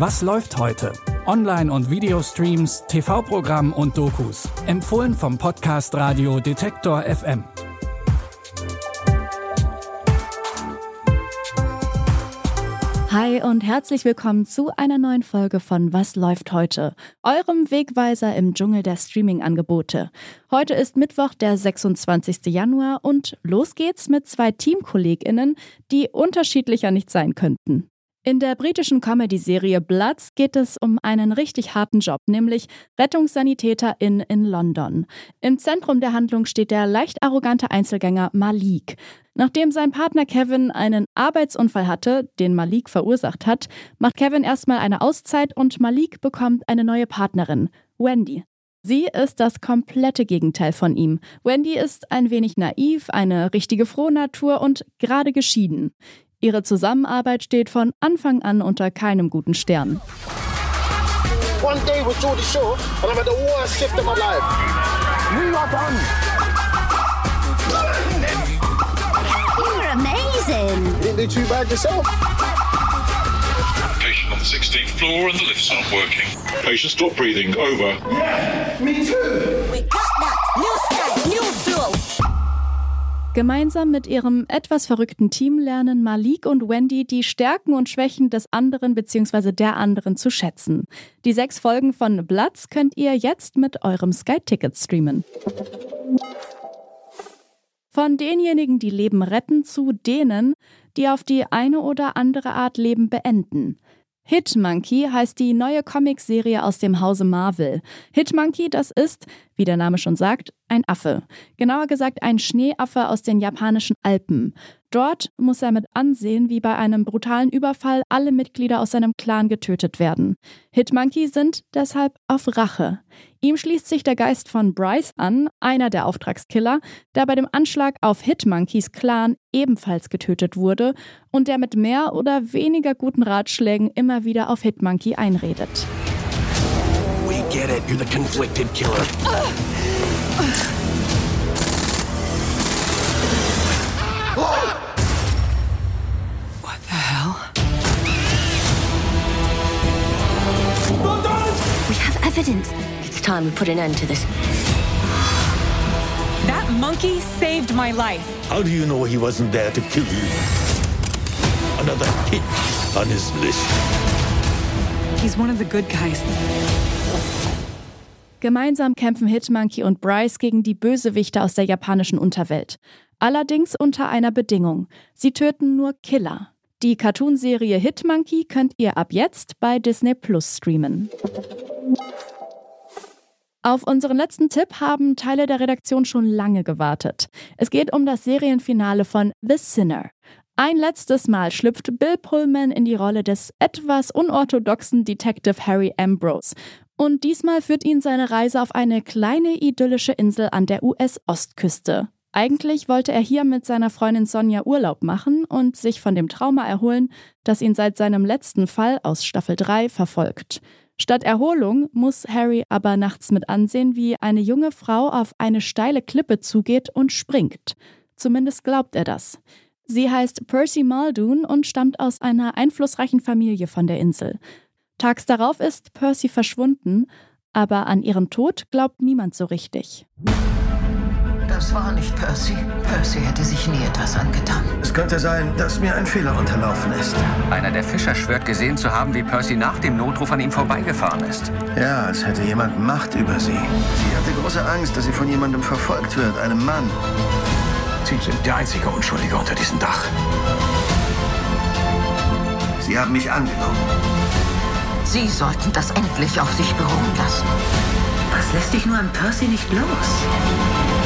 Was läuft heute? Online- und Videostreams, TV-Programm und Dokus. Empfohlen vom Podcast Radio Detektor FM. Hi und herzlich willkommen zu einer neuen Folge von Was läuft heute? Eurem Wegweiser im Dschungel der Streaming-Angebote. Heute ist Mittwoch, der 26. Januar und los geht's mit zwei TeamkollegInnen, die unterschiedlicher nicht sein könnten. In der britischen Comedy-Serie Bloods geht es um einen richtig harten Job, nämlich Rettungssanitäterin in London. Im Zentrum der Handlung steht der leicht arrogante Einzelgänger Malik. Nachdem sein Partner Kevin einen Arbeitsunfall hatte, den Malik verursacht hat, macht Kevin erstmal eine Auszeit und Malik bekommt eine neue Partnerin, Wendy. Sie ist das komplette Gegenteil von ihm. Wendy ist ein wenig naiv, eine richtige Frohnatur und gerade geschieden. Ihre Zusammenarbeit steht von Anfang an unter keinem guten Stern. One day with Geordie Shaw and I'm at the worst shift of my life. We are done. You're amazing. You didn't do too bad yourself. Patient on the 16th floor and the lifts aren't working. Patient stop breathing. Over. Yeah, me too. Gemeinsam mit ihrem etwas verrückten Team lernen Malik und Wendy die Stärken und Schwächen des anderen bzw. der anderen zu schätzen. Die sechs Folgen von Bloods könnt ihr jetzt mit eurem Sky-Ticket streamen. Von denjenigen, die Leben retten, zu denen, die auf die eine oder andere Art Leben beenden. Hitmonkey heißt die neue Comicserie aus dem Hause Marvel. Hitmonkey, das ist, wie der Name schon sagt, ein Affe. Genauer gesagt ein Schneeaffe aus den japanischen Alpen. Dort muss er mit ansehen, wie bei einem brutalen Überfall alle Mitglieder aus seinem Clan getötet werden. Hitmonkey sind deshalb auf Rache. Ihm schließt sich der Geist von Bryce an, einer der Auftragskiller, der bei dem Anschlag auf Hitmonkeys Clan ebenfalls getötet wurde und der mit mehr oder weniger guten Ratschlägen immer wieder auf Hitmonkey einredet. We get it. You're the conflicted killer. What time we put an end to this. That monkey saved my life. How do you know he wasn't there to kill you? Another hit on his list. He's one of the good guys. Gemeinsam kämpfen Hitmonkey und Bryce gegen die Bösewichte aus der japanischen Unterwelt. Allerdings unter einer Bedingung. Sie töten nur Killer. Die Cartoonserie Hitmonkey könnt ihr ab jetzt bei Disney Plus streamen. Auf unseren letzten Tipp haben Teile der Redaktion schon lange gewartet. Es geht um das Serienfinale von The Sinner. Ein letztes Mal schlüpft Bill Pullman in die Rolle des etwas unorthodoxen Detective Harry Ambrose. Und diesmal führt ihn seine Reise auf eine kleine idyllische Insel an der US-Ostküste. Eigentlich wollte er hier mit seiner Freundin Sonja Urlaub machen und sich von dem Trauma erholen, das ihn seit seinem letzten Fall aus Staffel 3 verfolgt. Statt Erholung muss Harry aber nachts mit ansehen, wie eine junge Frau auf eine steile Klippe zugeht und springt. Zumindest glaubt er das. Sie heißt Percy Muldoon und stammt aus einer einflussreichen Familie von der Insel. Tags darauf ist Percy verschwunden, aber an ihren Tod glaubt niemand so richtig. Das war nicht Percy. Percy hätte sich nie etwas angetan. Es könnte sein, dass mir ein Fehler unterlaufen ist. Einer der Fischer schwört gesehen zu haben, wie Percy nach dem Notruf an ihm vorbeigefahren ist. Ja, als hätte jemand Macht über sie. Sie hatte große Angst, dass sie von jemandem verfolgt wird, einem Mann. Sie sind der einzige Unschuldige unter diesem Dach. Sie haben mich angenommen. Sie sollten das endlich auf sich beruhen lassen. Was lässt dich nur an Percy nicht los?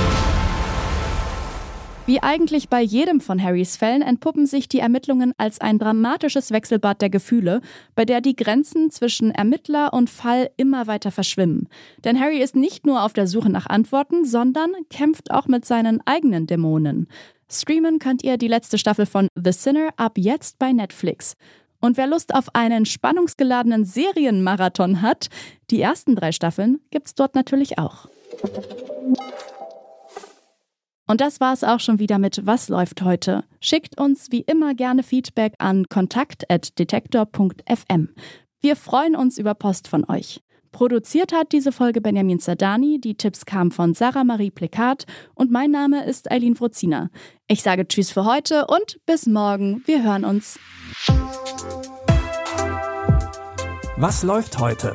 Wie eigentlich bei jedem von Harrys Fällen entpuppen sich die Ermittlungen als ein dramatisches Wechselbad der Gefühle, bei der die Grenzen zwischen Ermittler und Fall immer weiter verschwimmen. Denn Harry ist nicht nur auf der Suche nach Antworten, sondern kämpft auch mit seinen eigenen Dämonen. Streamen könnt ihr die letzte Staffel von The Sinner ab jetzt bei Netflix. Und wer Lust auf einen spannungsgeladenen Serienmarathon hat, die ersten drei Staffeln gibt's dort natürlich auch. Und das war's auch schon wieder mit Was läuft heute? Schickt uns wie immer gerne Feedback an kontakt@detektor.fm. Wir freuen uns über Post von euch. Produziert hat diese Folge Benjamin Zerdani, die Tipps kamen von Sarah Marie Plekat und mein Name ist Eileen Frozina. Ich sage Tschüss für heute und bis morgen. Wir hören uns. Was läuft heute?